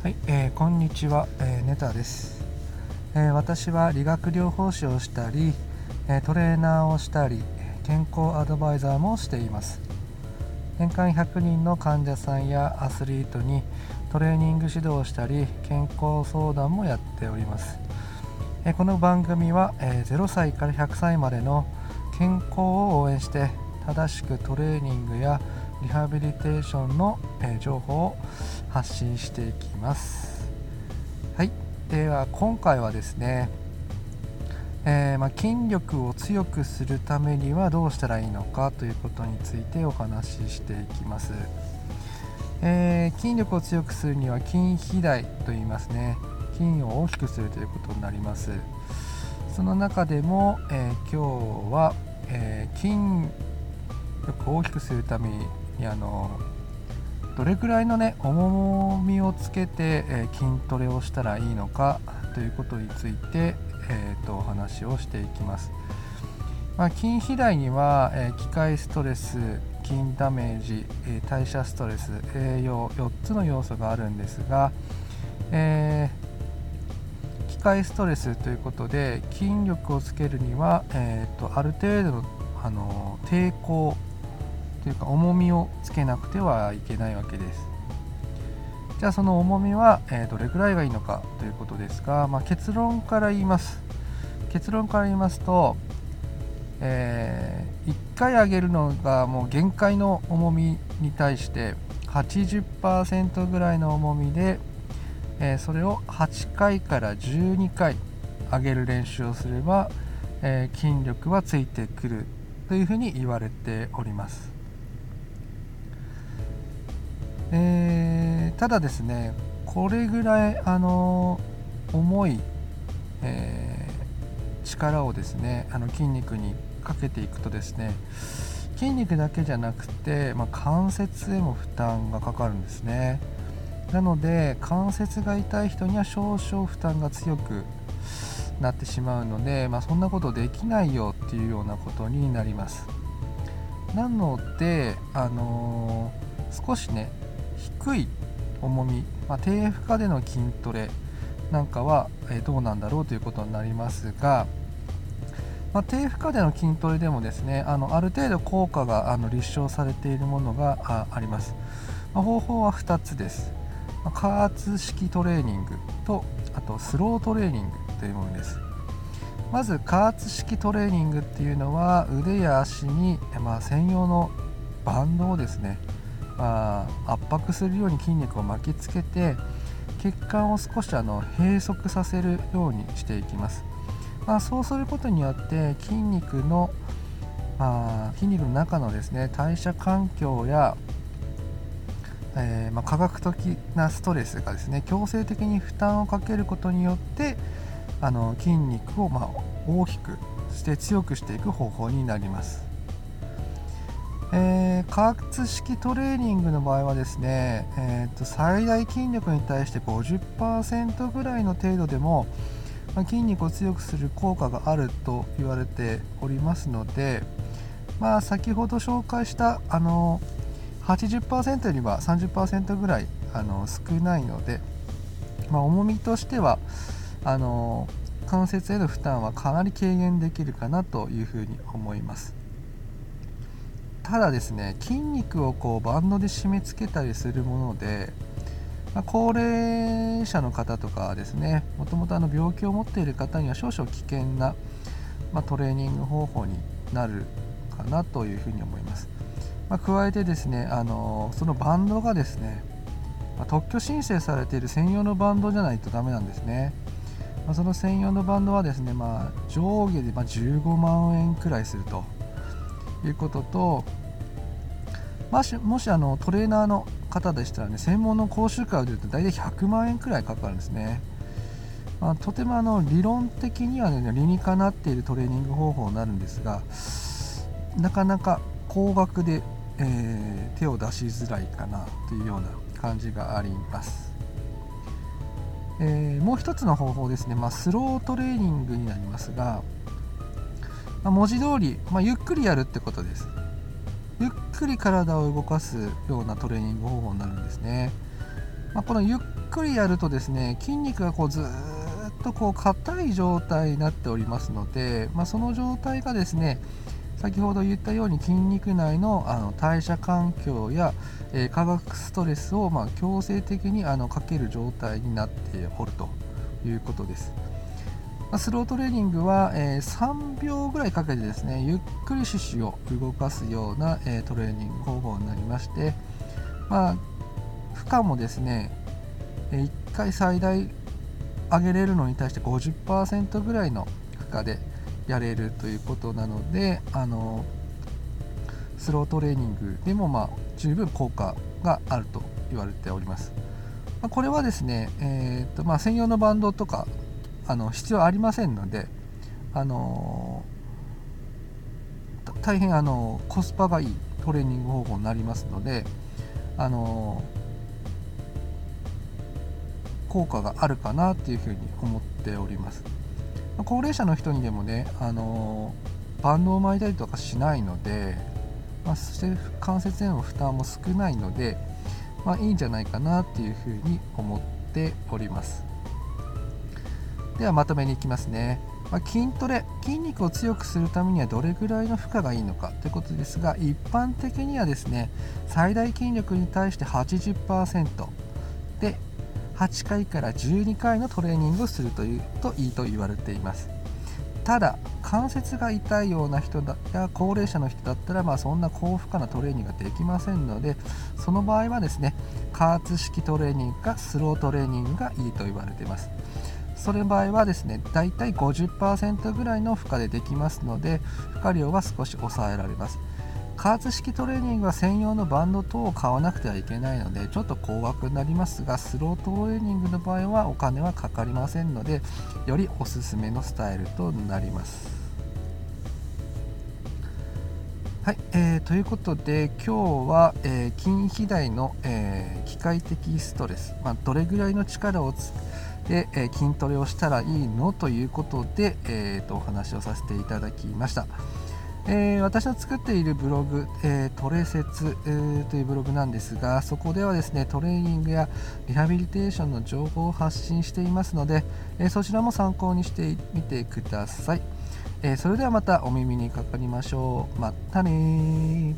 はい、えー、こんにちは、えー、ネタです、えー、私は理学療法士をしたり、えトレーナーをしたり健康アドバイザーもしています。年間100人の患者さんやアスリートにトレーニング指導をしたり健康相談もやっております、えこの番組は、え0歳から100歳までの健康を応援して正しくトレーニングやリハビリテーションの、え情報を発信していきます。はい。では今回はですね、えー、まあ、筋力を強くするためにはどうしたらいいのかということについてお話ししていきます、えー、筋力を強くするには筋肥大と言いますね。筋を大きくするということになります。その中でも、えー、今日は、え筋力を大きくするためにあのどれくらいのね重みをつけて、え筋トレをしたらいいのかということについて、えーと、お話をしていきます、まあ、筋肥大には、え機械ストレス筋ダメージ、え代謝ストレス栄養4つの要素があるんですが、えー、機械ストレスということで筋力をつけるには、えーとある程度のあの抵抗というか重みをつけなくてはいけないわけです。じゃあその重みは、えどれくらいがいいのかということですが、まあ、結論から言います。結論から言いますと、えー、1回上げるのがもう限界の重みに対して80%ぐらいの重みで、えー、それを8回から12回上げる練習をすれば、えー、筋力はついてくるというふうに言われております。えー、ただですねこれぐらいあの重い、えー、力をですねあの筋肉にかけていくとですね筋肉だけじゃなくて、まあ、関節へも負担がかかるんですね。なので関節が痛い人には少々負担が強くなってしまうので、まあ、そんなことできないよっていうようなことになります。なので、あのー、少しね低い重み、まあ、低負荷での筋トレなんかは、えどうなんだろうということになりますが、まあ、低負荷での筋トレでもですねあのある程度効果があの立証されているものがあります、まあ、方法は2つです、ま加圧式トレーニングとあとスロートレーニングというものです。まず加圧式トレーニングっていうのは腕や足に、ま、専用のバンドをですねあ、圧迫するように筋肉を巻きつけて血管を少しあの閉塞させるようにしていきます、まあ、そうすることによって筋肉の、あ、筋肉の中のですね代謝環境や、えー、まあ、科学的なストレスがですね強制的に負担をかけることによってあの筋肉をま大きくして強くしていく方法になります。えー、加圧式トレーニングの場合はですね、えーと、最大筋力に対して50%ぐらいの程度でも、まあ、筋肉を強くする効果があると言われておりますので、まあ、先ほど紹介したあの80%よりは30%ぐらいあの少ないので、まあ、重みとしてはあの関節への負担はかなり軽減できるかなというふうに思います。ただですね筋肉をこうバンドで締め付けたりするもので、まあ、高齢者の方とかですねもともと病気を持っている方には少々危険な、まあ、トレーニング方法になるかなというふうに思います、まあ、加えてですねあのそのバンドがですね、ま特許申請されている専用のバンドじゃないとダメなんですね。まその専用のバンドはですね、まあ、上下で15万円くらいすると。いうことと、もしもしあのトレーナーの方でしたらね専門の講習会を出ると大体100万円くらいかかるんですね、まあ、とてもあの理論的には、ね、理にかなっているトレーニング方法になるんですがなかなか高額で、えー、手を出しづらいかなというような感じがあります、えー、もう一つの方法ですね、まあ、スロートレーニングになりますがまあ、文字通り、まあ、ゆっくりやるってことですゆっくり体を動かすようなトレーニング方法になるんですね、まあ、このゆっくりやるとですね筋肉がこうずっとこう硬い状態になっておりますので、まあ、その状態がですね先ほど言ったように筋肉内のあの代謝環境や、えー、化学ストレスをまあ強制的にあのかける状態になっておるということです。まスロートレーニングは、え、3秒ぐらいかけてですねゆっくり四肢を動かすような、え、トレーニング方法になりまして、まあ、負荷もですね1回最大上げれるのに対して50%ぐらいの負荷でやれるということなのであのスロートレーニングでも、まあ、十分効果があると言われております。これはですね、えーとまあ、専用のバンドとかあの必要ありませんので、あの大変あのコスパがいいトレーニング方法になりますので、あの効果があるかなっていうふうに思っております。高齢者の人にでもね、あのバンドを巻いたりとかしないので、まあ、そして関節への負担も少ないので、まあ、いいんじゃないかなっていうふうに思っておりますではまとめにいきますね、まあ、筋トレ筋肉を強くするためにはどれぐらいの負荷がいいのかということですが一般的にはですね最大筋力に対して80%で8回から12回のトレーニングをするというといいと言われています。ただ関節が痛いような人だや高齢者の人だったら、まあ、そんな高負荷なトレーニングができませんのでその場合はですね加圧式トレーニングかスロートレーニングがいいと言われています。それ場合はですねだいたい50%ぐらいの負荷でできますので負荷量は少し抑えられます加圧式トレーニングは専用のバンド等を買わなくてはいけないのでちょっと高額になりますがスロートレーニングの場合はお金はかかりませんのでよりおすすめのスタイルとなります。はい、えー、ということで今日は、えー、筋肥大の、えー、機械的ストレス、まあ、どれぐらいの力をつで、え筋トレをしたらいいのということで、えーとお話をさせていただきました。えー、私の作っているブログ、えー、トレセツ、えー、というブログなんですがそこではですねトレーニングやリハビリテーションの情報を発信していますので、えそちらも参考にしてみてください、えそれではまたお耳にかかりましょう。またね